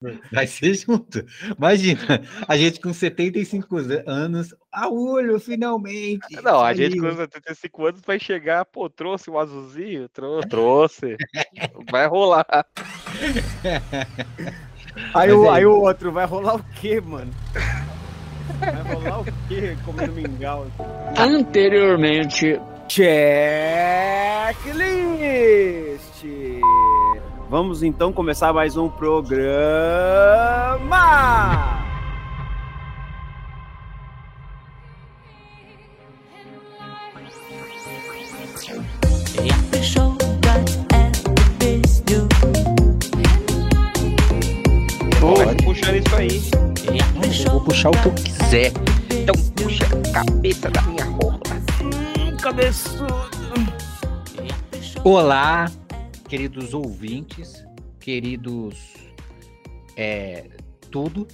Vai ser junto. Imagina, a gente com 75 anos, a olho, finalmente. Não, a gente com 75 anos vai chegar, pô, trouxe o um azulzinho? Trou trouxe. vai rolar. Aí, o, aí o outro, vai rolar o quê, mano? Vai rolar o quê comendo mingau? Anteriormente. Checklist! Vamos então começar mais um programa! Puxar isso aí. Eu vou puxar o que eu quiser. Então puxa a cabeça da minha rola. Hum, cabeçudo! Olá, queridos ouvintes, queridos é, tudo.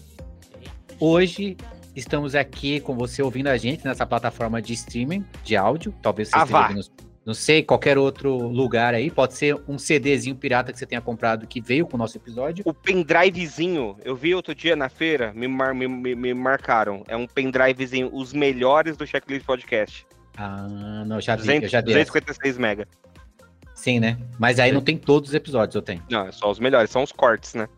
Hoje estamos aqui com você ouvindo a gente nessa plataforma de streaming de áudio. Talvez você Ah, esteja ouvindo, não sei, qualquer outro lugar aí. Pode ser um CDzinho pirata que você tenha comprado que veio com o nosso episódio. O pendrivezinho, eu vi outro dia na feira, me, mar- me- me- me marcaram. É um pendrivezinho, os melhores do Checklist Podcast. Ah, não, já vi, eu 200, já dei. essa. 256 mega. Sim, né? Mas aí não tem todos os episódios, eu tenho. Não, é só os melhores, são os cortes, né?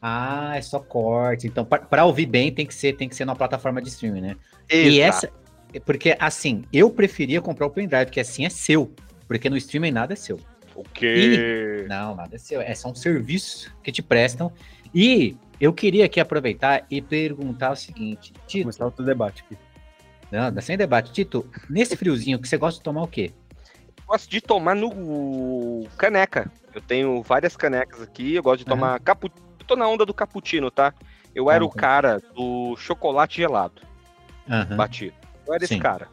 Ah, é só corte. Então, pra- pra ouvir bem, tem que ser, tem que ser na plataforma de streaming, né? E Exato. essa. Porque, assim, eu preferia comprar o pendrive, que assim é seu. Porque no streaming nada é seu. O quê? Não, nada é seu. É só um serviço que te prestam. E eu queria aqui aproveitar e perguntar o seguinte: Tito, Começar outro debate aqui. não, dá sem debate. Tito, nesse friozinho que você gosta de tomar o quê? Gosto de tomar no caneca. Eu tenho várias canecas aqui, eu gosto de tomar capu... Eu tô na onda do cappuccino, tá? Eu era Ah, o cara do chocolate gelado, batido. Eu era Sim. esse cara.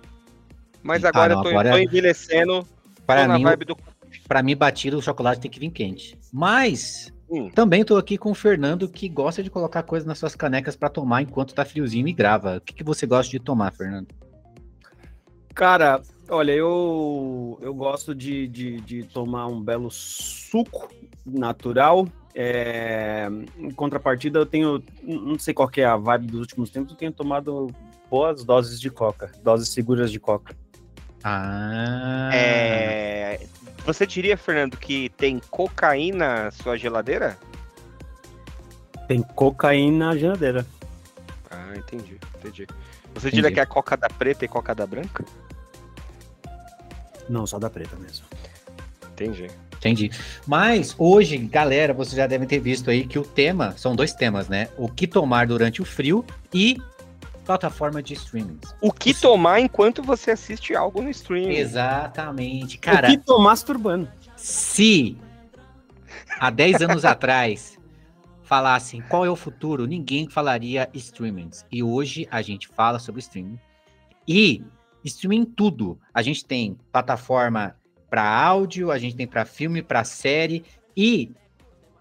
Mas. Ah, agora não, eu tô, agora- tô envelhecendo, Para tô na mim, vibe do... Pra mim, batido, o chocolate tem que vir quente. Mas Hum. também tô aqui com o Fernando, que gosta de colocar coisas nas suas canecas pra tomar enquanto tá friozinho e grava. O que, que você gosta de tomar, Fernando? Cara, olha, eu, eu gosto de, de, de tomar um belo suco natural. É, em contrapartida, eu tenho, não sei qual que é a vibe dos últimos tempos, eu tenho tomado boas doses de coca, doses seguras de coca. Ah. É... Você diria, Fernando, que tem cocaína na sua geladeira? Tem cocaína na geladeira. Ah, entendi, entendi. Você Entendi. diria que é a coca da preta e coca da branca? Não, só da preta mesmo. Entendi. Entendi. Mas hoje, galera, vocês já devem ter visto aí que o tema são dois temas, né? O que tomar durante o frio e plataforma de streaming. O que Isso. tomar enquanto você assiste algo no stream? Exatamente. o Cara, que tô masturbando. se há 10 anos atrás falassem qual é o futuro, ninguém falaria streamings. E hoje a gente fala sobre streaming. E streaming em tudo. A gente tem plataforma para áudio, a gente tem para filme, para série e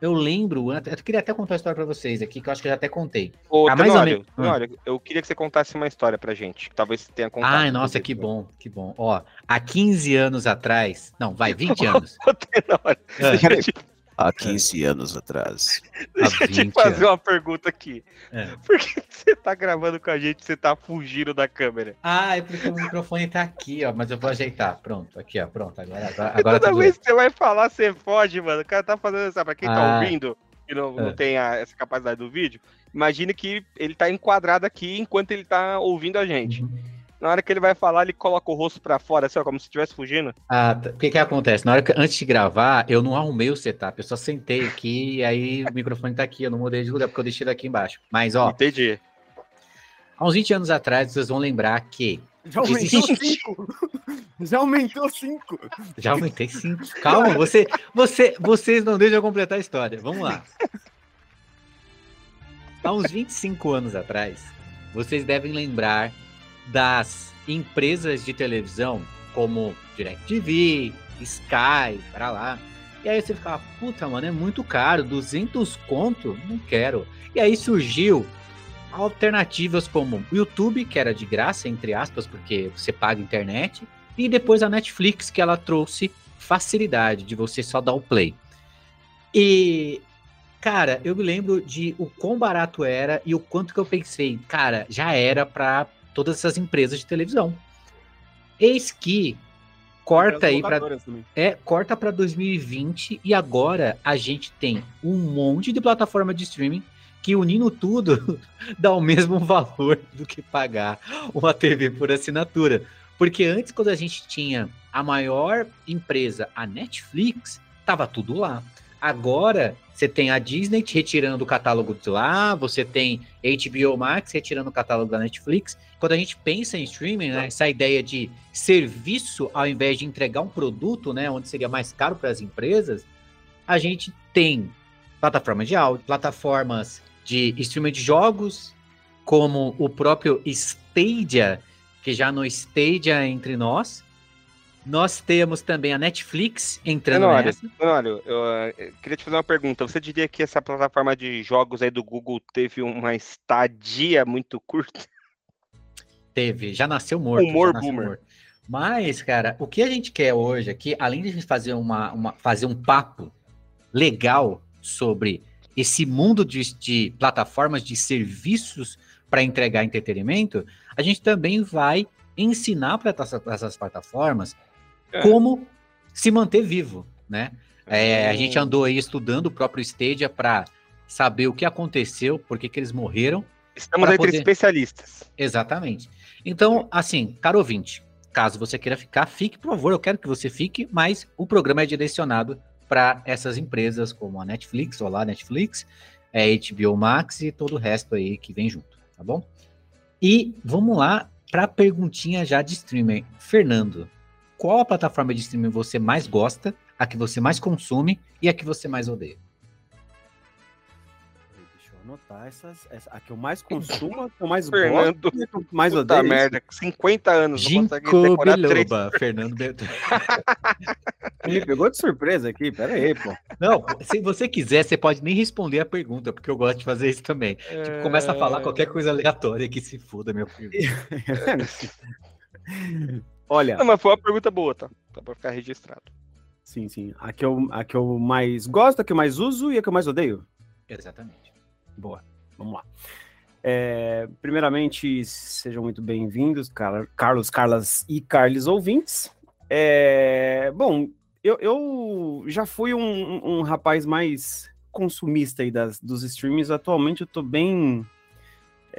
eu lembro, eu queria até contar a história para vocês aqui, que eu acho que eu já até contei. Ô, Ah, Tenório, menos. Tenório, eu queria que você contasse uma história pra gente. que Talvez você tenha contado. Ai, nossa, que bom, que bom. Ó, há 15 anos atrás, não, vai, 20 anos. Ô, Tenório, te, Há 15 anos atrás. deixa eu te 20 fazer anos. uma pergunta aqui. É. Por que você tá gravando com a gente e você tá fugindo da câmera? Ah, é porque o microfone tá aqui, ó, mas eu vou ajeitar. Pronto, aqui, ó, pronto. Agora, agora, agora toda vez que você vai falar, você foge, mano. O cara tá fazendo, sabe, pra quem tá Ah. ouvindo e não, não É. tem a- essa capacidade do vídeo, imagine que ele tá enquadrado aqui enquanto ele tá ouvindo a gente. Uhum. Na hora que ele vai falar, ele coloca o rosto pra fora, assim, ó, como se estivesse fugindo. Ah, tá. o que que acontece? Na hora que antes de gravar, eu não arrumei o setup, eu só sentei aqui e aí o microfone tá aqui, eu não mudei de lugar porque eu deixei ele aqui embaixo. Mas ó, Entendi. há uns 20 anos atrás, vocês vão lembrar que Já aumentou Existe. cinco. Já aumentou cinco. já aumentei cinco. Calma, você, você, vocês não deixam eu completar a história. Vamos lá. Há uns 25 anos atrás, vocês devem lembrar das empresas de televisão como DirecTV, Sky, para lá. E aí você ficava, puta, mano, é muito caro, 200 conto? Não quero. E aí surgiu alternativas como o YouTube, que era de graça, entre aspas, porque você paga internet, e depois a Netflix, que ela trouxe facilidade de você só dar o play. E Cara, eu me lembro de o quão barato era e o quanto que eu pensei, cara, já era para todas essas empresas de televisão. Eis que corta aí para é corta para 2020 e agora a gente tem um monte de plataforma de streaming que unindo tudo dá o mesmo valor do que pagar uma TV por assinatura. Porque antes, quando a gente tinha a maior empresa, a Netflix, tava tudo lá. Agora, você tem a Disney retirando o catálogo de lá, você tem HBO Max retirando o catálogo da Netflix. Quando a gente pensa em streaming, né, essa ideia de serviço ao invés de entregar um produto, né, onde seria mais caro para as empresas, a gente tem plataformas de áudio, plataformas de streaming de jogos, como o próprio Stadia, que já no Stadia entre nós. Nós temos também a Netflix entrando Tenório, nessa. Eu, eu queria te fazer uma pergunta. Você diria que essa plataforma de jogos aí do Google teve uma estadia muito curta? Teve, já nasceu morto. Humor nasceu boomer. morto. Mas, cara, o que a gente quer hoje aqui, além de a gente fazer, uma, uma- fazer um papo legal sobre esse mundo de, de plataformas de serviços para entregar entretenimento, a gente também vai ensinar para essas plataformas É. como se manter vivo, né? É, a Hum. gente andou aí estudando o próprio Stadia para saber o que aconteceu, por que que eles morreram, Estamos entre poder- especialistas. Exatamente. Então, assim, caro ouvinte, caso você queira ficar, fique, por favor, eu quero que você fique, mas o programa é direcionado para essas empresas como a Netflix, ou lá Netflix, é, HBO Max e todo o resto aí que vem junto, tá bom? E vamos lá para a perguntinha já de streamer. Fernando, qual a plataforma de streaming você mais gosta, a que você mais consome e a que você mais odeia? Deixa eu anotar essas, essa, a que eu mais consumo, a que eu mais Fernando, gosto a que eu mais Puta odeio. merda, 50 anos, não consegue Ginkgo. Biloba, Fernando Bertone. Me pegou de surpresa aqui, pera aí, pô. Não, se você quiser, você pode nem responder a pergunta, porque eu gosto de fazer isso também. Tipo, começa a falar qualquer coisa aleatória que se foda, meu filho. Olha, Não, mas foi uma pergunta boa, tá? Tá pra ficar registrado. sim, sim. A que, eu, a que eu mais gosto, a que eu mais uso e a que eu mais odeio. Exatamente. Boa, vamos lá. É, primeiramente, sejam muito bem-vindos, Car- Carlos, Carlas e Carles ouvintes. É, bom, eu, eu já fui um, um- um rapaz mais consumista aí das, dos streams. Atualmente eu tô bem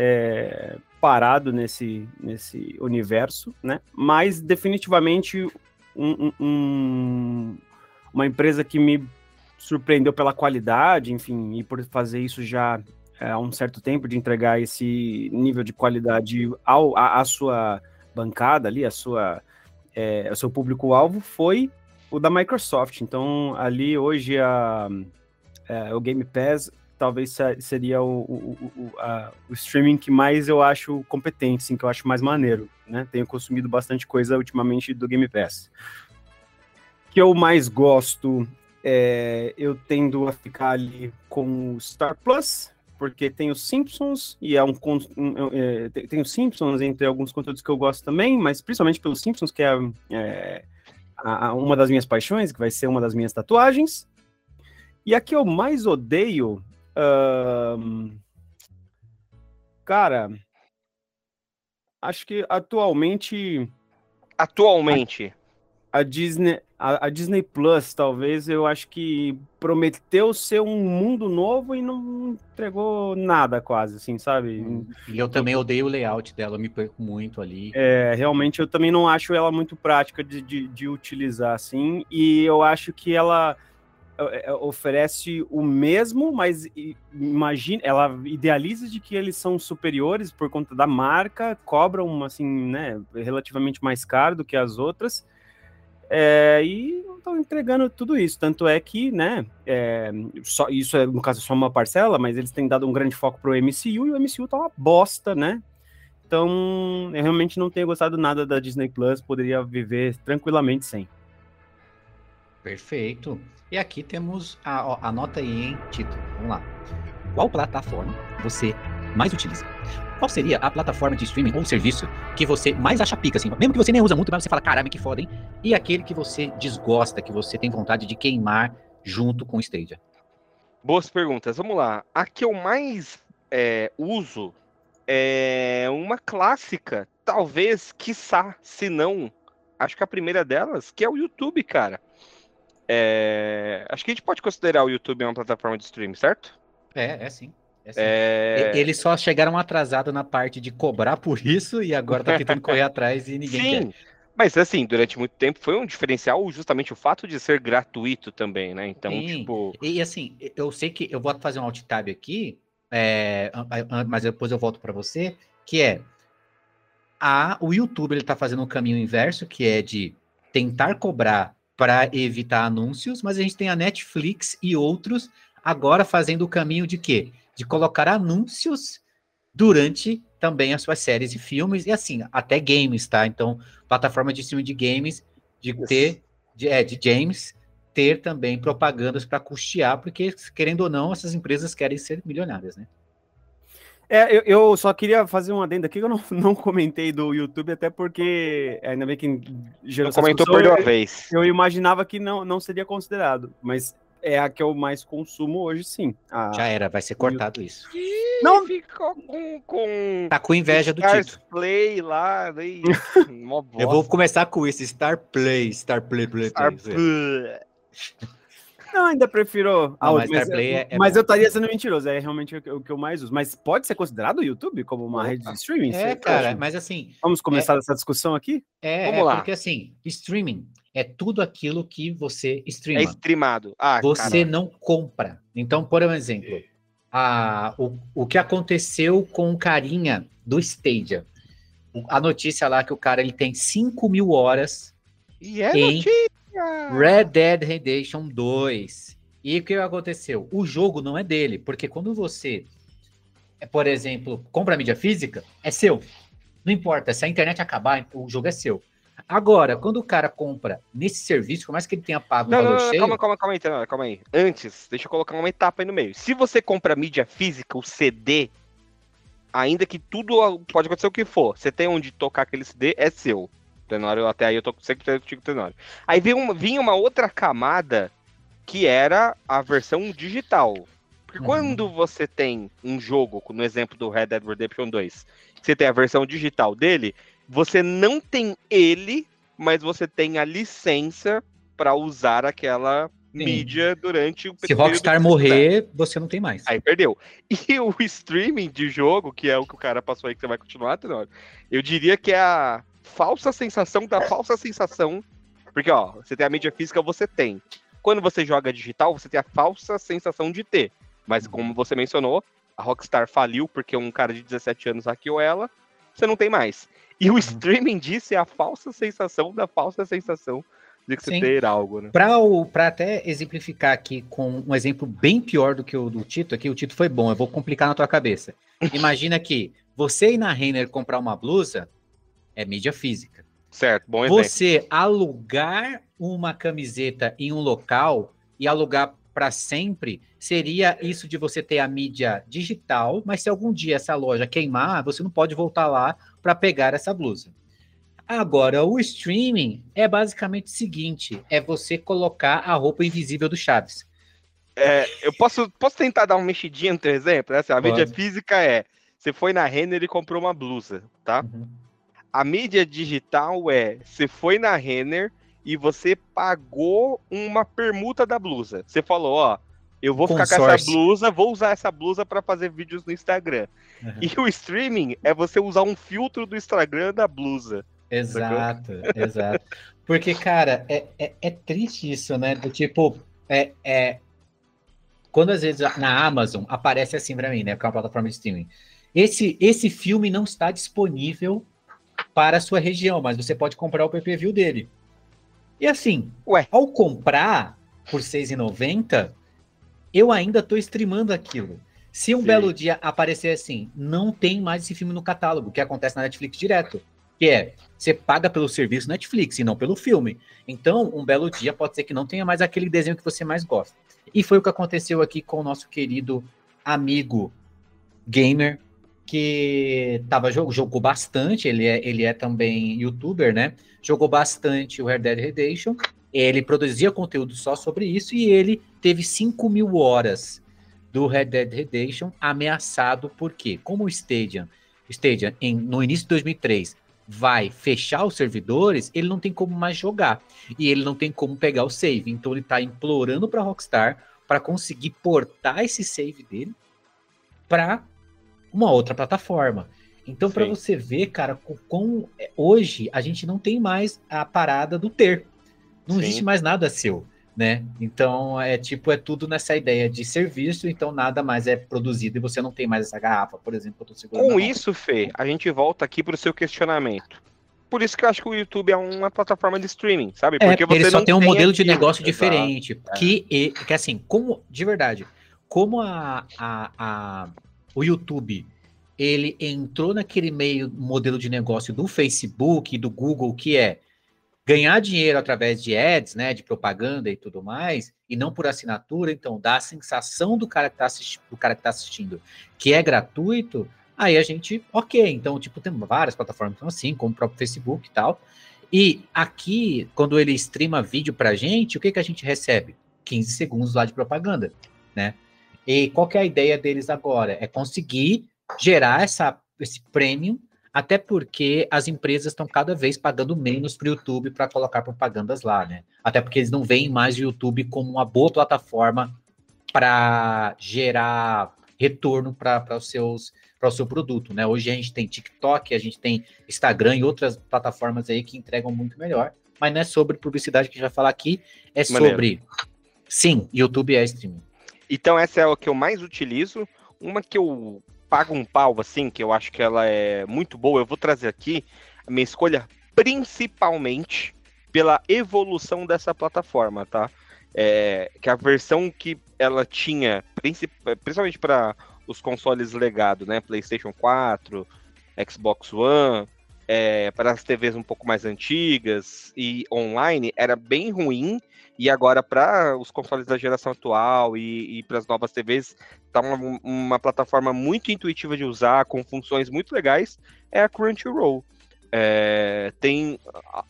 é, parado nesse, nesse universo, né? Mas definitivamente um- um- um- uma empresa que me surpreendeu pela qualidade, enfim, e por fazer isso já é, há um certo tempo, de entregar esse nível de qualidade ao, à, sua bancada ali, a sua, é, ao seu público-alvo, foi o da Microsoft. Então, ali hoje a, é, o Game Pass talvez se- seria o, o, o- o- a- o streaming que mais eu acho competente, assim, que eu acho mais maneiro, né? Tenho consumido bastante coisa ultimamente do Game Pass. Que eu mais gosto é, eu tendo a ficar ali com o Star Plus, porque tem os Simpsons, e é um, um, é, tem, tem os Simpsons entre alguns conteúdos que eu gosto também, mas principalmente pelos Simpsons, que é, é, a- uma das minhas paixões, que vai ser uma das minhas tatuagens. E a que eu mais odeio. Cara, acho que atualmente Atualmente, a Disney, a, a Disney Plus, talvez, eu acho que prometeu ser um mundo novo e não entregou nada quase, assim, sabe? E eu também odeio o layout dela, me perco muito ali. É, realmente eu também não acho ela muito prática de, de, de utilizar, assim, e eu acho que ela oferece o mesmo, mas imagina, ela idealiza de que eles são superiores por conta da marca, cobram, assim, né, relativamente mais caro do que as outras, é, e não estão entregando tudo isso. Tanto é que, né, é, só, isso é, no caso, só uma parcela, mas eles têm dado um grande foco pro MCU e o MCU tá uma bosta, né? Então, eu realmente não tenho gostado nada da Disney Plus, poderia viver tranquilamente sem. Perfeito. E aqui temos a, ó, anota aí, hein, título. Vamos lá. Qual plataforma você mais utiliza? Qual seria a plataforma de streaming ou serviço que você mais acha pica, assim? Mesmo que você nem usa muito, mas você fala, caramba, que foda, hein? E aquele que você desgosta, que você tem vontade de queimar junto com o Stadia. Boas perguntas. Vamos lá. A que eu mais é, uso é uma clássica, talvez, quiçá, se não, acho que a primeira delas, que é o YouTube, cara. É, acho que a gente pode considerar o YouTube uma plataforma de streaming, certo? É, é sim. É sim. É... Eles só chegaram atrasado na parte de cobrar por isso e agora tá tentando correr atrás e ninguém Sim, quer. mas assim, durante muito tempo foi um diferencial justamente o fato de ser gratuito também, né? Então, Sim. tipo, E assim, eu sei que eu vou fazer um alt tab aqui, é, mas depois eu volto para você, que é a, o YouTube ele tá fazendo um caminho inverso, que é de tentar cobrar para evitar anúncios, mas a gente tem a Netflix e outros agora fazendo o caminho de quê? De colocar anúncios durante também as suas séries e filmes, e assim, até games, tá? Então, plataforma de streaming de games, de ter, de, é, de James, ter também propagandas para custear, porque, querendo ou não, essas empresas querem ser milionárias, né? É, eu, eu só queria fazer um adendo aqui, que eu não, não comentei do YouTube, até porque, ainda bem que gerou comentou, a eu, vez. eu imaginava que não, não seria considerado, mas é a que eu mais consumo hoje, sim. A- Já era, vai ser cortado isso. Não. ficou com, com Tá com inveja do Stars Tito. Play lá, daí, mó Eu vou começar com isso, Star Play, Star Play, Play, Star Play. Não, ainda prefiro. a Não, outra, mas Starplay é- é mas eu estaria sendo mentiroso, é realmente o que, o que eu mais uso. Mas pode ser considerado o YouTube como uma rede de streaming? É, cara, acha? mas assim, Vamos começar essa discussão aqui? é, Vamos é lá. porque assim, streaming é tudo aquilo que você É streama. streamado. Ah, você cara. não compra. Então, por exemplo, a, o, o que aconteceu com o carinha do Stadia. A notícia lá que o cara ele tem 5 mil horas E é em notícia. Red Dead Redemption 2. E o que aconteceu? O jogo não é dele, porque quando você, é, por exemplo, compra mídia física, é seu. Não importa, se a internet acabar, o jogo é seu. Agora, quando o cara compra nesse serviço, por mais que ele tenha pago um Não, não, valor não, cheio, calma, calma, calma aí, Tenório, calma aí. Antes, deixa eu colocar uma etapa aí no meio. Se você compra mídia física, o CD, ainda que tudo pode acontecer o que for, você tem onde tocar aquele CD, é seu. Tenório, até aí eu tô sempre contigo, Tenório. Aí vinha uma, vinha uma outra camada que era a versão digital. Porque Uhum. quando você tem um jogo, no exemplo do Red Dead Redemption 2, você tem a versão digital dele, você não tem ele, mas você tem a licença para usar aquela Sim. mídia durante o se Rockstar morrer, você não tem mais. Aí perdeu. E o streaming de jogo, que é o que o cara passou aí que você vai continuar, Tenório, eu diria que é a falsa sensação da falsa sensação. Porque, ó, você tem a mídia física, você tem. Quando você joga digital, você tem a falsa sensação de ter. Mas como você mencionou, a Rockstar faliu porque um cara de 17 anos hackeou ela, você não tem mais. E o streaming disso é a falsa sensação da falsa sensação de que você Sim. ter algo, né? Para até exemplificar aqui com um exemplo bem pior do que o do Tito, aqui o Tito foi bom, eu vou complicar na tua cabeça. Imagina que você ir na Renner comprar uma blusa é mídia física. Certo, bom exemplo. Você alugar uma camiseta em um local e alugar para sempre seria isso de você ter a mídia digital, mas se algum dia essa loja queimar, você não pode voltar lá para pegar essa blusa. Agora, o streaming é basicamente o seguinte: é você colocar a roupa invisível do Chaves. É, eu posso, posso tentar dar uma mexidinha no teu exemplo? Né? Assim, a mídia física é: você foi na Renner e comprou uma blusa, tá? A mídia digital é: você foi na Renner e você pagou uma permuta da blusa. Você falou: ó, eu vou ficar com essa Consórcio. blusa, vou usar essa blusa para fazer vídeos no Instagram. Uhum. E o streaming é você usar um filtro do Instagram da blusa. Exato, exato. Porque, cara, é, é, é triste isso, né? Do tipo, é, é, quando às vezes na Amazon aparece assim pra mim, né? Que é uma plataforma de streaming. Esse, esse filme não está disponível para a sua região, mas você pode comprar o PPV dele. E assim, Ué. ao comprar por R$ 6,90, eu ainda estou streamando aquilo. Se um Sim. belo dia aparecer assim, não tem mais esse filme no catálogo, que acontece na Netflix direto. Que é, você paga pelo serviço Netflix e não pelo filme. Então, um belo dia pode ser que não tenha mais aquele desenho que você mais gosta. E foi o que aconteceu aqui com o nosso querido amigo gamer, que tava, jogou, bastante, ele é, ele é também youtuber, né? Jogou bastante o Red Dead Redemption. Ele produzia conteúdo só sobre isso e ele teve 5 mil horas do Red Dead Redemption ameaçado porque, como o Stadia, Stadia em, no início de 2003 vai fechar os servidores, ele não tem como mais jogar e ele não tem como pegar o save. Então ele está implorando para Rockstar para conseguir portar esse save dele para uma outra plataforma. Então, para você ver, cara, com, com, é, hoje a gente não tem mais a parada do ter. Não Sim. existe mais nada seu, né? Então, é tipo, é tudo nessa ideia de serviço, então nada mais é produzido e você não tem mais essa garrafa, por exemplo, que eu tô segurando. Com isso, Fê, a gente volta aqui para o seu questionamento. Por isso que eu acho que o YouTube é uma plataforma de streaming, sabe? É, Porque é, ele só tem um modelo de negócio diferente. É. Que, que, assim, como, de verdade, como a, a, a o YouTube ele entrou naquele meio modelo de negócio do Facebook e do Google, que é ganhar dinheiro através de ads, né, de propaganda e tudo mais, e não por assinatura, então dá a sensação do cara que está que tá assistindo que é gratuito, aí a gente, ok, então, tipo, tem várias plataformas assim, como o próprio Facebook e tal, e aqui, quando ele streama vídeo pra gente, o que que a gente recebe? 15 segundos lá de propaganda, né? E qual que é a ideia deles agora? É conseguir gerar essa, esse prêmio, até porque as empresas estão cada vez pagando menos para o YouTube para colocar propagandas lá, né? Até porque eles não veem mais o YouTube como uma boa plataforma para gerar retorno para os seus para o seu produto, né? Hoje a gente tem TikTok, a gente tem Instagram e outras plataformas aí que entregam muito melhor, mas não é sobre publicidade que a gente vai falar aqui, é Maneiro. sobre sim, YouTube é streaming. Então essa é o que eu mais utilizo, uma que eu paga um pau, assim, que eu acho que ela é muito boa, eu vou trazer aqui a minha escolha principalmente pela evolução dessa plataforma, tá? É, que a versão que ela tinha, principalmente para os consoles legado, né? PlayStation 4, Xbox One, é, para as TVs um pouco mais antigas e online, era bem ruim e agora, para os consoles da geração atual e, e para as novas TVs, está uma, uma, plataforma muito intuitiva de usar, com funções muito legais, é a Crunchyroll. É, tem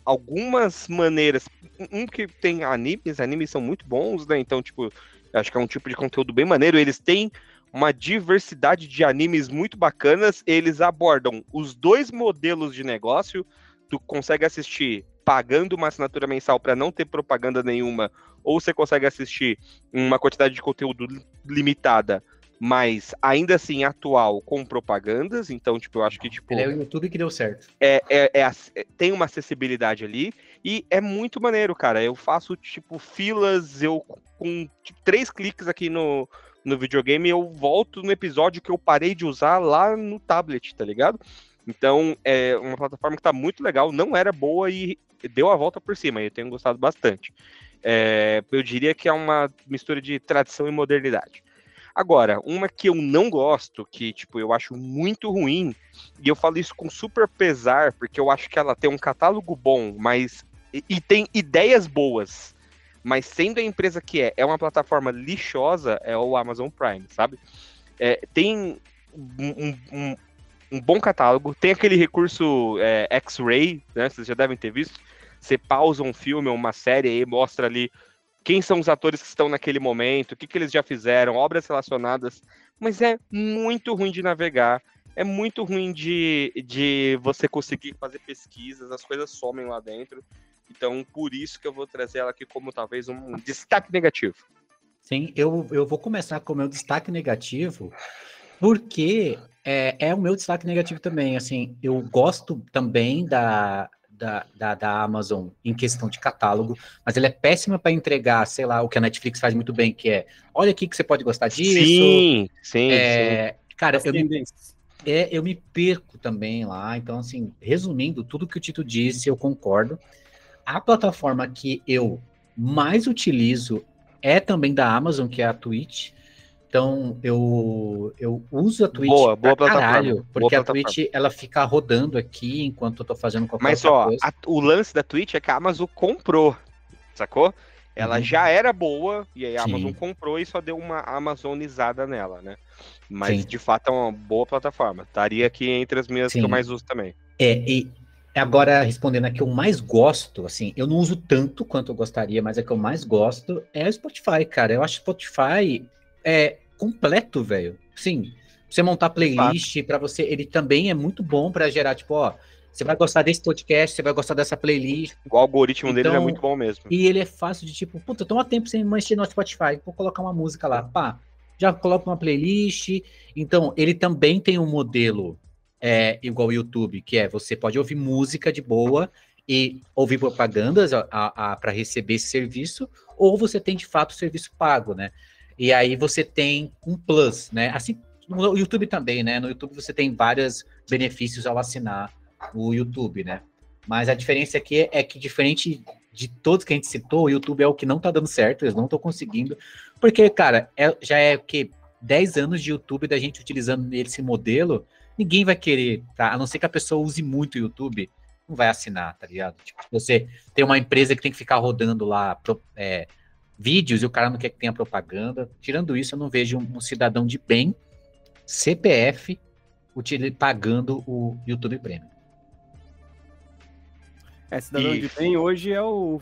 algumas maneiras. Um que tem animes, animes são muito bons, né? Então, tipo, acho que é um tipo de conteúdo bem maneiro. Eles têm uma diversidade de animes muito bacanas. Eles abordam os dois modelos de negócio. Tu consegue assistir pagando uma assinatura mensal para não ter propaganda nenhuma, ou você consegue assistir uma quantidade de conteúdo limitada, mas ainda assim atual com propagandas. Então, tipo, eu acho que tipo Ele é o YouTube que deu certo. É, é, é, é, tem uma acessibilidade ali e é muito maneiro, cara. Eu faço tipo filas, eu com tipo, três cliques aqui no no videogame eu volto no episódio que eu parei de usar lá no tablet, tá ligado? Então, é uma plataforma que está muito legal, não era boa e deu a volta por cima, e eu tenho gostado bastante. É, eu diria que é uma mistura de tradição e modernidade. Agora, uma que eu não gosto, que tipo, eu acho muito ruim, e eu falo isso com super pesar, porque eu acho que ela tem um catálogo bom, mas e, e tem ideias boas, mas sendo a empresa que é, é uma plataforma lixosa, é o Amazon Prime, sabe? É, tem um, um, um bom catálogo. Tem aquele recurso é, X-Ray, né? Vocês já devem ter visto. Você pausa um filme ou uma série e mostra ali quem são os atores que estão naquele momento, o que, que eles já fizeram, obras relacionadas. Mas é muito ruim de navegar. É muito ruim de, de você conseguir fazer pesquisas, as coisas somem lá dentro. Então, por isso que eu vou trazer ela aqui como talvez um destaque negativo. Sim, eu, eu vou começar com o meu destaque negativo, porque é, é o meu destaque negativo também. Assim, eu gosto também da, da, da, da, Amazon em questão de catálogo, mas ela é péssima para entregar, sei lá, o que a Netflix faz muito bem, que é olha aqui que você pode gostar disso. Sim, sim. É, sim. Cara, eu me, é, eu me perco também lá. Então, assim, resumindo, tudo que o Tito disse, eu concordo. A plataforma que eu mais utilizo é também da Amazon, que é a Twitch. Então, eu, eu uso a Twitch boa, boa caralho, porque boa a Twitch ela fica rodando aqui enquanto eu tô fazendo qualquer Mas, ó, coisa. Mas, ó, o lance da Twitch é que a Amazon comprou, sacou? Ela uhum. já era boa, e aí a Sim. Amazon comprou e só deu uma amazonizada nela, né? Mas, Sim. de fato, é uma boa plataforma. Estaria aqui entre as minhas Sim. que eu mais uso também. É, e agora, respondendo a que eu mais gosto, assim, eu não uso tanto quanto eu gostaria, mas a que eu mais gosto é o Spotify, cara. Eu acho Spotify é, completo, velho. Sim, você montar playlist para você, ele também é muito bom para gerar, tipo, ó, você vai gostar desse podcast, você vai gostar dessa playlist. O algoritmo dele é Então, muito bom mesmo. E ele é fácil de tipo, puta, toma tempo sem mexer no Spotify, vou colocar uma música lá, pá, já coloca uma playlist. Então, ele também tem um modelo é, igual o YouTube, que é você pode ouvir música de boa e ouvir propagandas para receber esse serviço, ou você tem de fato o serviço pago, né? E aí você tem um plus, né? Assim, no YouTube também, né? No YouTube você tem vários benefícios ao assinar o YouTube, né? Mas a diferença aqui é que, diferente de todos que a gente citou, o YouTube é o que não tá dando certo, eles não estão conseguindo. Porque, cara, é- já é o que 10 anos de YouTube da gente utilizando esse modelo, ninguém vai querer, tá? A não ser que a pessoa use muito o YouTube, não vai assinar, tá ligado? Tipo, você tem uma empresa que tem que ficar rodando lá é, vídeos e o cara não quer que tenha propaganda. Tirando isso, eu não vejo um, um cidadão de bem, CPF, pagando o YouTube Premium. É, cidadão E- de bem hoje é o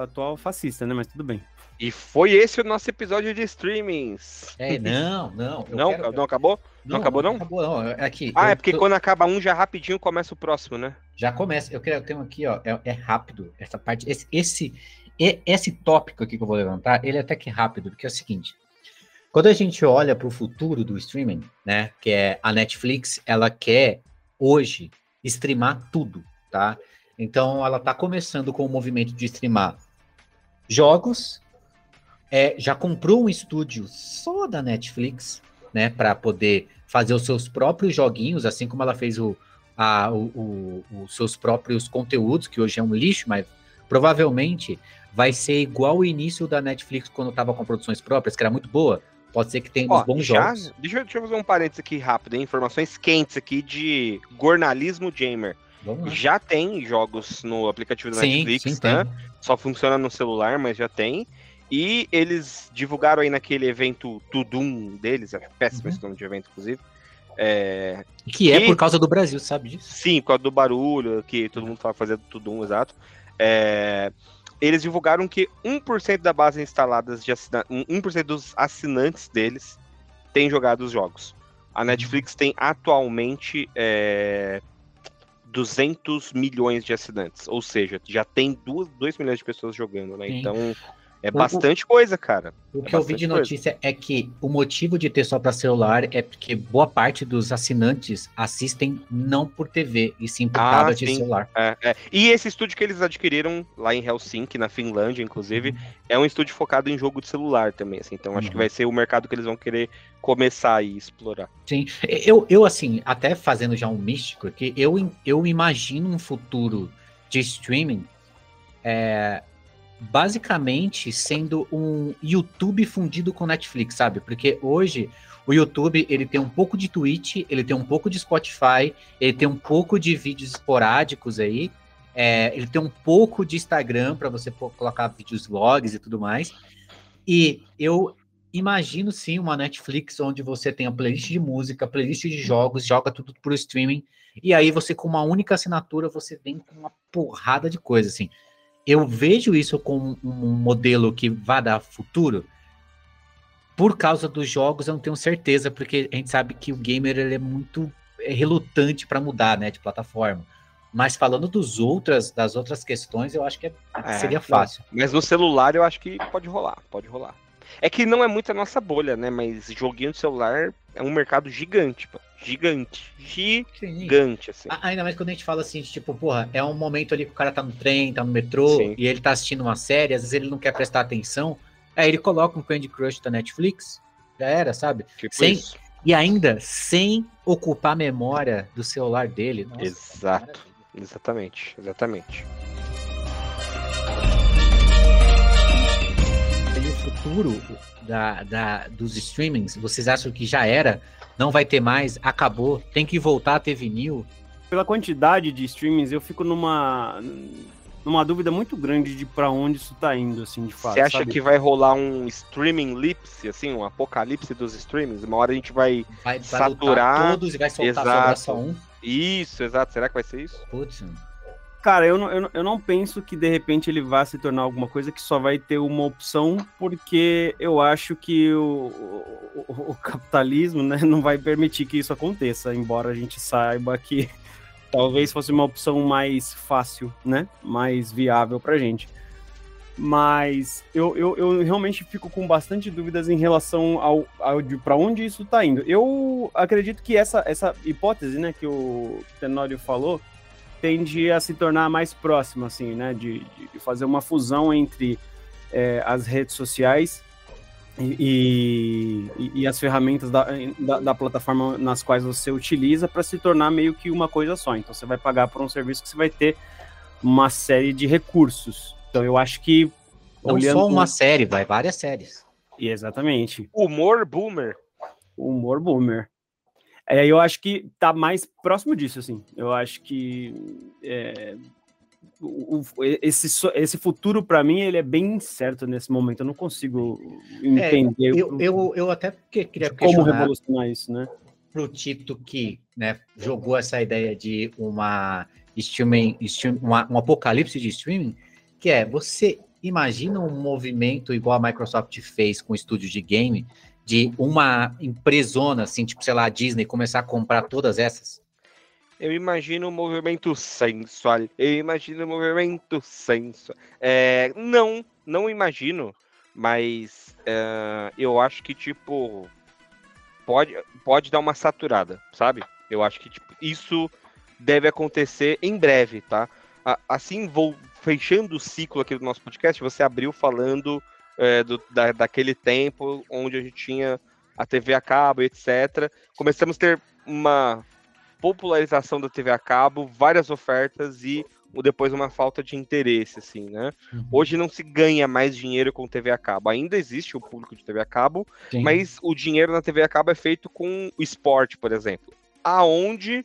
atual fascista, né? Mas tudo bem. E foi esse o nosso episódio de streamings. É, não, não. Não, quero- não acabou? não acabou, não? acabou, não. É Aqui, Ah, é porque tô- quando acaba um, já rapidinho começa o próximo, né? Já começa. Eu quero, eu tenho aqui, ó, é, é rápido essa parte. Esse, esse, e- esse tópico aqui que eu vou levantar, ele é até que rápido, porque é o seguinte: quando a gente olha para o futuro do streaming, né, que é a Netflix, ela quer hoje streamar tudo, tá? Então, ela está começando com o movimento de streamar jogos. é, já comprou um estúdio só da Netflix, né, para poder fazer os seus próprios joguinhos, assim como ela fez o, a- o- o- os seus próprios conteúdos, que hoje é um lixo, mas provavelmente vai ser igual o início da Netflix quando estava com produções próprias, que era muito boa. Pode ser que tenha uns Ó, bons já, jogos. deixa, eu- deixa eu fazer um parênteses aqui rápido, hein? informações quentes aqui de jornalismo gamer. Já tem jogos no aplicativo da Sim, Netflix, sim, né? tem. Só funciona no celular, mas já tem. E eles divulgaram aí naquele evento Tudum deles, acho péssimo Uhum. esse nome de evento, inclusive. É, Que é E- por causa do Brasil, sabe disso? Sim, por causa do barulho, que todo mundo tava fazendo tudo um, exato. É, eles divulgaram que 1% da base instaladas de assina... 1% dos assinantes deles tem jogado os jogos. A Netflix tem atualmente é, 200 milhões de assinantes, ou seja, já tem 2 milhões de pessoas jogando, né? Então é O- bastante coisa, cara. O É que eu vi de coisa. notícia é que o motivo de ter só para celular é porque boa parte dos assinantes assistem não por TV, e sim por Ah, tablet e sim. celular. É, é. E esse estúdio que eles adquiriram lá em Helsinki, na Finlândia, inclusive, é um estúdio focado em jogo de celular também, assim. Então acho que Uhum. vai ser o mercado que eles vão querer começar a explorar. Sim, eu, eu assim, até fazendo já um místico aqui, eu, eu imagino um futuro de streaming é, basicamente sendo um YouTube fundido com Netflix, sabe? Porque hoje o YouTube ele tem um pouco de Twitch, ele tem um pouco de Spotify, ele tem um pouco de vídeos esporádicos aí, é, ele tem um pouco de Instagram para você colocar vídeos vlogs e tudo mais. E eu imagino sim uma Netflix onde você tem a playlist de música, playlist de jogos, joga tudo pro streaming, e aí você com uma única assinatura você vem com uma porrada de coisa assim. Eu vejo isso como um modelo que vai dar futuro. Por causa dos jogos, eu não tenho certeza, porque a gente sabe que o gamer ele é muito é, relutante para mudar, né, de plataforma. Mas falando dos outras, das outras questões, eu acho que é- É, seria fácil. Mas no celular eu acho que pode rolar, pode rolar. É que não é muito a nossa bolha, né? Mas joguinho de celular é um mercado gigante, pô. Gigante. Gigante, assim. A- Ainda mais quando a gente fala assim, tipo, porra, é um momento ali que o cara tá no trem, tá no metrô, Sim. e ele tá assistindo uma série, às vezes ele não quer prestar atenção, aí ele coloca um Candy Crush da Netflix, já era, sabe? Tipo sem- isso. E ainda sem ocupar a memória do celular dele. Nossa, Exato. Exatamente, exatamente. Futuro da, da- dos streamings, vocês acham que já era? Não vai ter mais? Acabou? Tem que voltar a ter vinil? Pela quantidade de streamings, eu fico numa numa dúvida muito grande de pra onde isso tá indo, assim, de fato. Você acha sabe? que vai rolar um streaming lipse, assim, um apocalipse dos streamings? Uma hora a gente vai. Vai, vai Saturar, todos e vai soltar exato. só um? Isso, exato. Será que vai ser isso? Putz, Cara, eu não, eu, não, eu não penso que de repente ele vá se tornar alguma coisa que só vai ter uma opção, porque eu acho que o, o, o capitalismo né, não vai permitir que isso aconteça, embora a gente saiba que talvez fosse uma opção mais fácil, né? Mais viável pra gente. Mas eu, eu, eu realmente fico com bastante dúvidas em relação ao, ao para onde isso está indo. Eu acredito que essa, essa hipótese, né, que o Tenório falou, tende a se tornar mais próxima, assim, né, de, de fazer uma fusão entre é, as redes sociais e, e, e as ferramentas da, da, da, plataforma nas quais você utiliza para se tornar meio que uma coisa só. Então você vai pagar por um serviço que você vai ter uma série de recursos. Então eu acho que. Não olhando... só uma série, vai várias séries. E exatamente. Humor boomer. Humor boomer. É, eu acho que tá mais próximo disso, assim. Eu acho que é, o, esse, esse futuro, para mim, ele é bem incerto nesse momento. Eu não consigo entender. É, eu, eu, eu até queria como revolucionar isso, né? Para o Tito que né, jogou essa ideia de uma streaming, stream, uma, um apocalipse de streaming, que é você imagina um movimento igual a Microsoft fez com estúdios de game, de uma empresona, assim, tipo, sei lá, a Disney, começar a comprar todas essas? Eu imagino um movimento sensual. Eu imagino um movimento sensual. É, não, não imagino, mas é, eu acho que, tipo, pode, pode dar uma saturada, sabe? Eu acho que tipo, isso deve acontecer em breve, tá? Assim, vou fechando o ciclo aqui do nosso podcast, você abriu falando é, do, da, daquele tempo onde a gente tinha a TV a cabo, etc. Começamos a ter uma popularização da TV a cabo, várias ofertas e depois uma falta de interesse, assim, né? Uhum. Hoje não se ganha mais dinheiro com TV a cabo. Ainda existe o público de TV a cabo, Sim. mas o dinheiro na TV a cabo é feito com o esporte, por exemplo. Aonde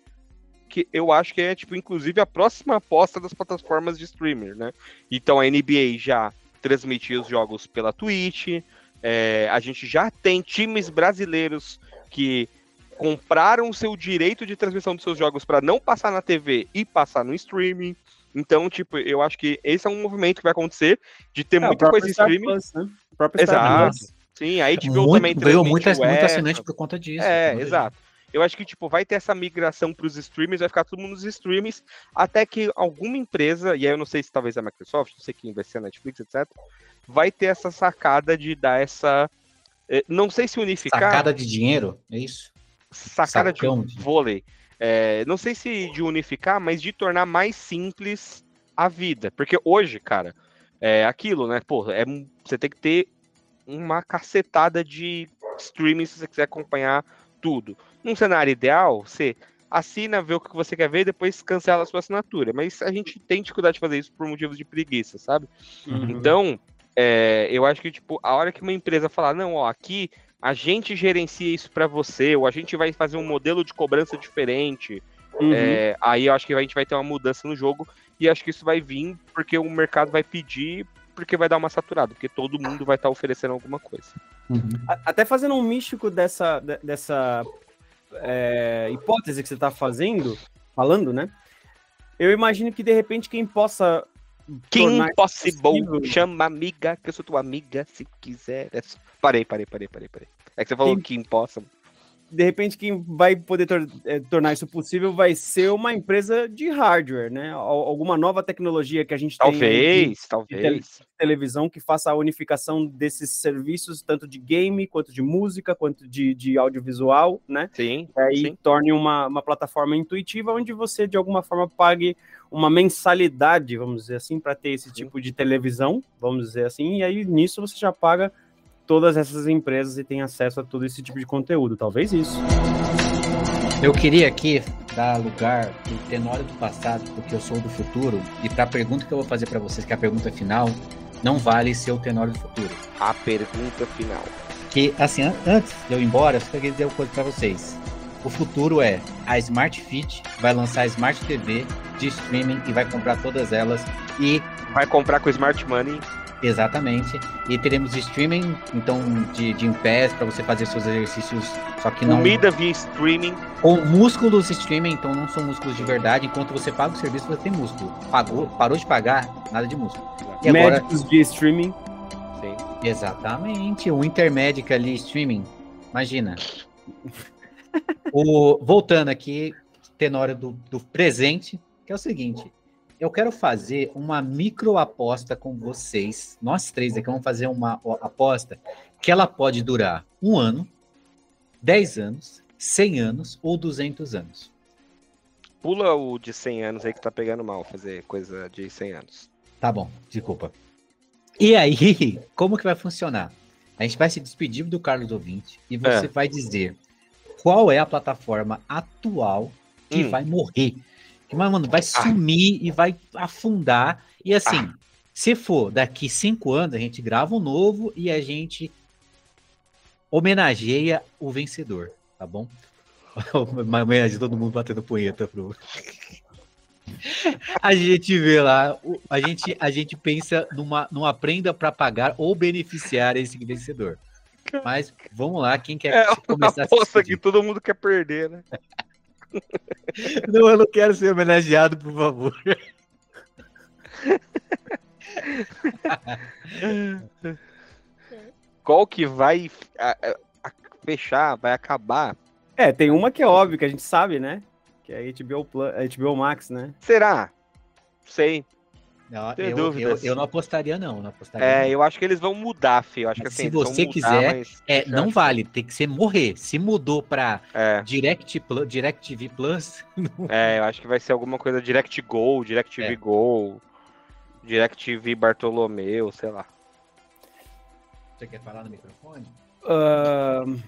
que eu acho que é, tipo, inclusive a próxima aposta das plataformas de streamer, né? Então a NBA já transmitia os jogos pela Twitch, é, a gente já tem times brasileiros que compraram o seu direito de transmissão dos seus jogos para não passar na TV e passar no streaming. Então, tipo, eu acho que esse é um movimento que vai acontecer de ter é, muita coisa em streaming. Plus, né? Exato. Sim, aí tipo, muito, também veio muita, muita assinante por conta disso. É, exato. Eu acho que, tipo, vai ter essa migração para os streamers, vai ficar todo mundo nos streamers, até que alguma empresa, e aí eu não sei se talvez a Microsoft, não sei quem vai ser a Netflix, etc., vai ter essa sacada de dar essa. Eh, não sei se unificar. Sacada de dinheiro, é isso? Sacada Sacão. de vôlei. É, não sei se de unificar, mas de tornar mais simples a vida. Porque hoje, cara, é aquilo, né? Pô, é, você tem que ter uma cacetada de streaming se você quiser acompanhar tudo. Num cenário ideal, você assina, vê o que você quer ver e depois cancela a sua assinatura. Mas a gente tem dificuldade de fazer isso por motivos de preguiça, sabe? Uhum. Então, é, eu acho que, tipo, a hora que uma empresa falar, não, ó, aqui a gente gerencia isso para você, ou a gente vai fazer um modelo de cobrança diferente, uhum. é, aí eu acho que a gente vai ter uma mudança no jogo, e acho que isso vai vir porque o mercado vai pedir, porque vai dar uma saturada, porque todo mundo vai estar tá oferecendo alguma coisa. Uhum. Até fazendo um místico dessa, dessa é, hipótese que você está fazendo, falando, né? Eu imagino que de repente quem possa. Kim Possible, chama amiga, que eu sou tua amiga, se quiser. É. Parei, parei, parei, parei, parei. É que você falou Kim, Kim Possible de repente quem vai poder tor é, tornar isso possível vai ser uma empresa de hardware, né? Alguma nova tecnologia que a gente talvez, tem de, talvez. De televisão que faça a unificação desses serviços, tanto de game, quanto de música, quanto de, de audiovisual, né? Sim. E aí sim. torne uma, uma plataforma intuitiva onde você, de alguma forma, pague uma mensalidade, vamos dizer assim, para ter esse tipo de televisão, vamos dizer assim, e aí nisso você já paga todas essas empresas e tem acesso a todo esse tipo de conteúdo. Talvez isso. Eu queria aqui dar lugar para o Tenório do passado, porque eu sou do futuro, e para a pergunta que eu vou fazer para vocês, que é a pergunta final, não vale ser o Tenório do futuro. A pergunta final. Que, assim, antes de eu ir embora, eu só queria dizer uma coisa para vocês. O futuro é a Smart Fit vai lançar a Smart TV de streaming e vai comprar todas elas e vai comprar com Smart Money Exatamente. E teremos streaming, então, de, de em pés para você fazer seus exercícios, só que não. Comida via streaming. Com músculos streaming, então não são músculos de verdade. Enquanto você paga o serviço, você tem músculo. Pagou, parou de pagar, nada de músculo. E agora, Médicos de streaming. Sim. exatamente, um intermédico ali streaming. Imagina. o, voltando aqui, tenório do, do presente, que é o seguinte. Eu quero fazer uma micro aposta com vocês. Nós três aqui vamos fazer uma aposta que ela pode durar um ano, 10 anos, 100 anos ou 200 anos. Pula o de 100 anos aí que tá pegando mal, fazer coisa de 100 anos. Tá bom, desculpa. E aí, como que vai funcionar? A gente vai se despedir do Carlos Ouvinte e você É. vai dizer qual é a plataforma atual que Hum. vai morrer. Que, mas, mano, vai sumir e vai afundar. E assim, Ah. se for daqui cinco anos, a gente grava um novo e a gente homenageia o vencedor, tá bom? Homenageia todo mundo batendo punheta pro. A gente vê lá, a gente, a gente pensa numa, numa prenda para pagar ou beneficiar esse vencedor. Mas vamos lá, quem quer É, começar a se Aposta que despedir? todo mundo quer perder, né? Não, eu não quero ser homenageado, por favor. Qual que vai a- a- a- fechar, vai acabar? É, tem uma que é óbvia, que a gente sabe, né? Que é a HBO, Plus, a HBO Max, né? Será? Sei. Não, Tenho eu, eu, dúvidas. eu não apostaria, não. não apostaria, É, não. eu acho que eles vão mudar, Fê. Eu acho que assim, se você mudar, quiser, mas É, eu não acho- vale, tem que ser morrer. Se mudou pra É, Direct Plus, DirecTV Plus, é, eu acho que vai ser alguma coisa Direct Go, Direct É. Go, Direct TV Bartolomeu, sei lá. você quer falar no microfone? Ahn,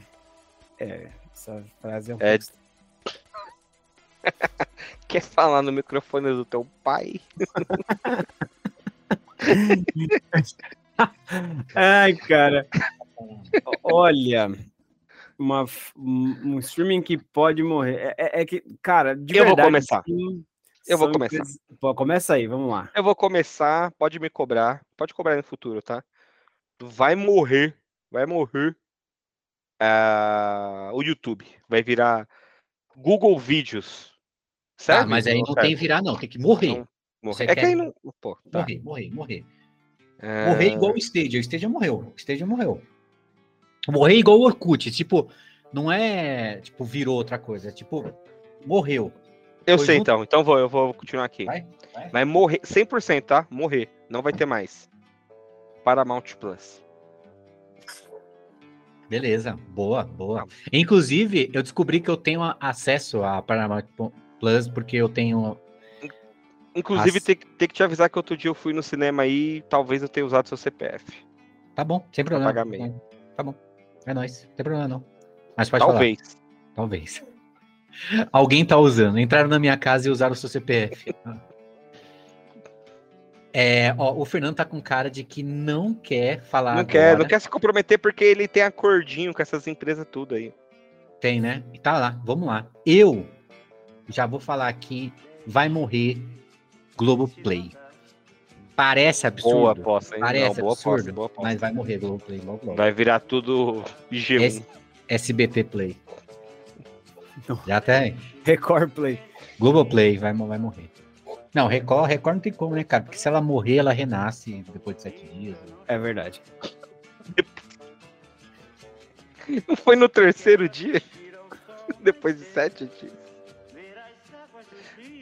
é, essa frase é um É. pouco... Quer falar no microfone do teu pai? Ai, cara. Olha, uma, um streaming que pode morrer. É, é- é que, cara, de Eu vou verdade, começar. assim, Eu vou começar. empresas- Pô, começa aí, vamos lá. Eu vou começar, pode me cobrar, pode cobrar no futuro, tá? Vai morrer, vai morrer ah, o YouTube, vai virar Google Vídeos. Serve? Tá, mas aí não tem virar, não. Tem que morrer. Não, morrer. É que quer- aí não. Pô, tá. Morrer, morrer, morrer. É, Morrer igual o Stadia. O Stadia morreu. O Stadia morreu. Morrer igual o Orkut. Tipo, não é tipo virou outra coisa. É tipo, morreu. Eu Foi sei junto- então, então vou, eu vou continuar aqui. Vai, vai. Vai morrer, 100%, tá? Morrer. Não vai ter mais. Paramount Plus. Beleza. Boa, boa. Inclusive, eu descobri que eu tenho acesso a Paramount Plus porque eu tenho. Inclusive, As- tem, que- tem que te avisar que outro dia eu fui no cinema aí talvez eu tenha usado seu CPF. Tá bom, sem problema. pagar meio. Tá bom. É nóis. Não tem problema, não. Mas pode falar. talvez. Talvez. Alguém tá usando. Entraram na minha casa e usaram o seu CPF. É, ó, o Fernando tá com cara de que não quer falar Não agora. quer, não quer se comprometer porque ele tem acordinho com essas empresas tudo aí. Tem, né? E tá lá, vamos lá. Eu já vou falar aqui, vai morrer Globoplay. Parece absurdo, Boa aposta, hein? parece Não, absurdo, aposta. mas vai morrer Globoplay logo logo. Vai virar tudo G1. Esse- SBT Play. Não. Já tem. Record Play. Globoplay vai, vai morrer. Não, Record, Record não tem como, né, cara? Porque se ela morrer, ela renasce depois de sete dias. É verdade. Não foi no terceiro dia? Depois de sete dias.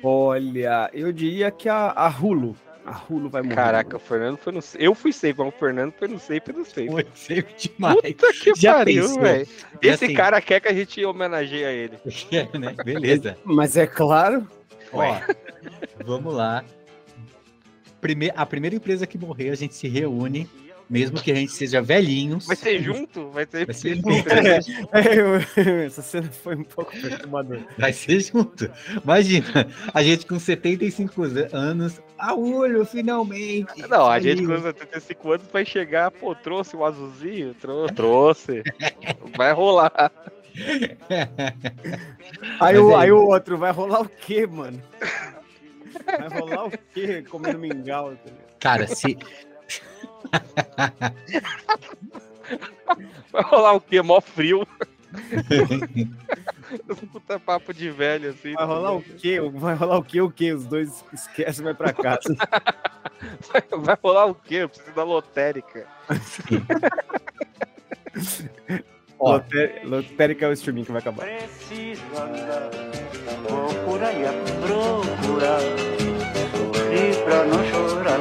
Olha, eu diria que a, a Hulu. A Hulu vai morrer. Caraca, o Fernando foi no Eu fui safe, mas o Fernando foi no safe e no safe. Foi sempre demais. Puta que Já pariu, velho. Esse assim- cara quer que a gente homenageie a ele. É, né? Beleza. Mas é claro. Ó, vamos lá. Prime- a primeira empresa que morrer, a gente se reúne, mesmo que a gente seja velhinhos. Vai ser junto? Vai ser, Vai ser junto. É, eu- essa cena foi um pouco perturbadora. Vai ser junto. Imagina, a gente com 75 anos, a olho, finalmente. Não, a gente saiu. com 75 anos vai chegar, pô, trouxe o azulzinho? Trou- trouxe. Vai rolar. Aí, o, aí- aí o outro, vai rolar o quê, mano? Vai rolar o quê? Comendo mingau. Cara, se. Vai rolar o quê? Mó frio. Puta papo de velho, assim. Vai rolar o quê? Vai rolar o quê? O quê? Os dois esquecem e vai pra casa. Vai, vai rolar o quê? Eu preciso da lotérica. Ó. Loté- Lotérica é o streaming que vai acabar. Preciso andar, procura e a procura, sorrir pra não chorar.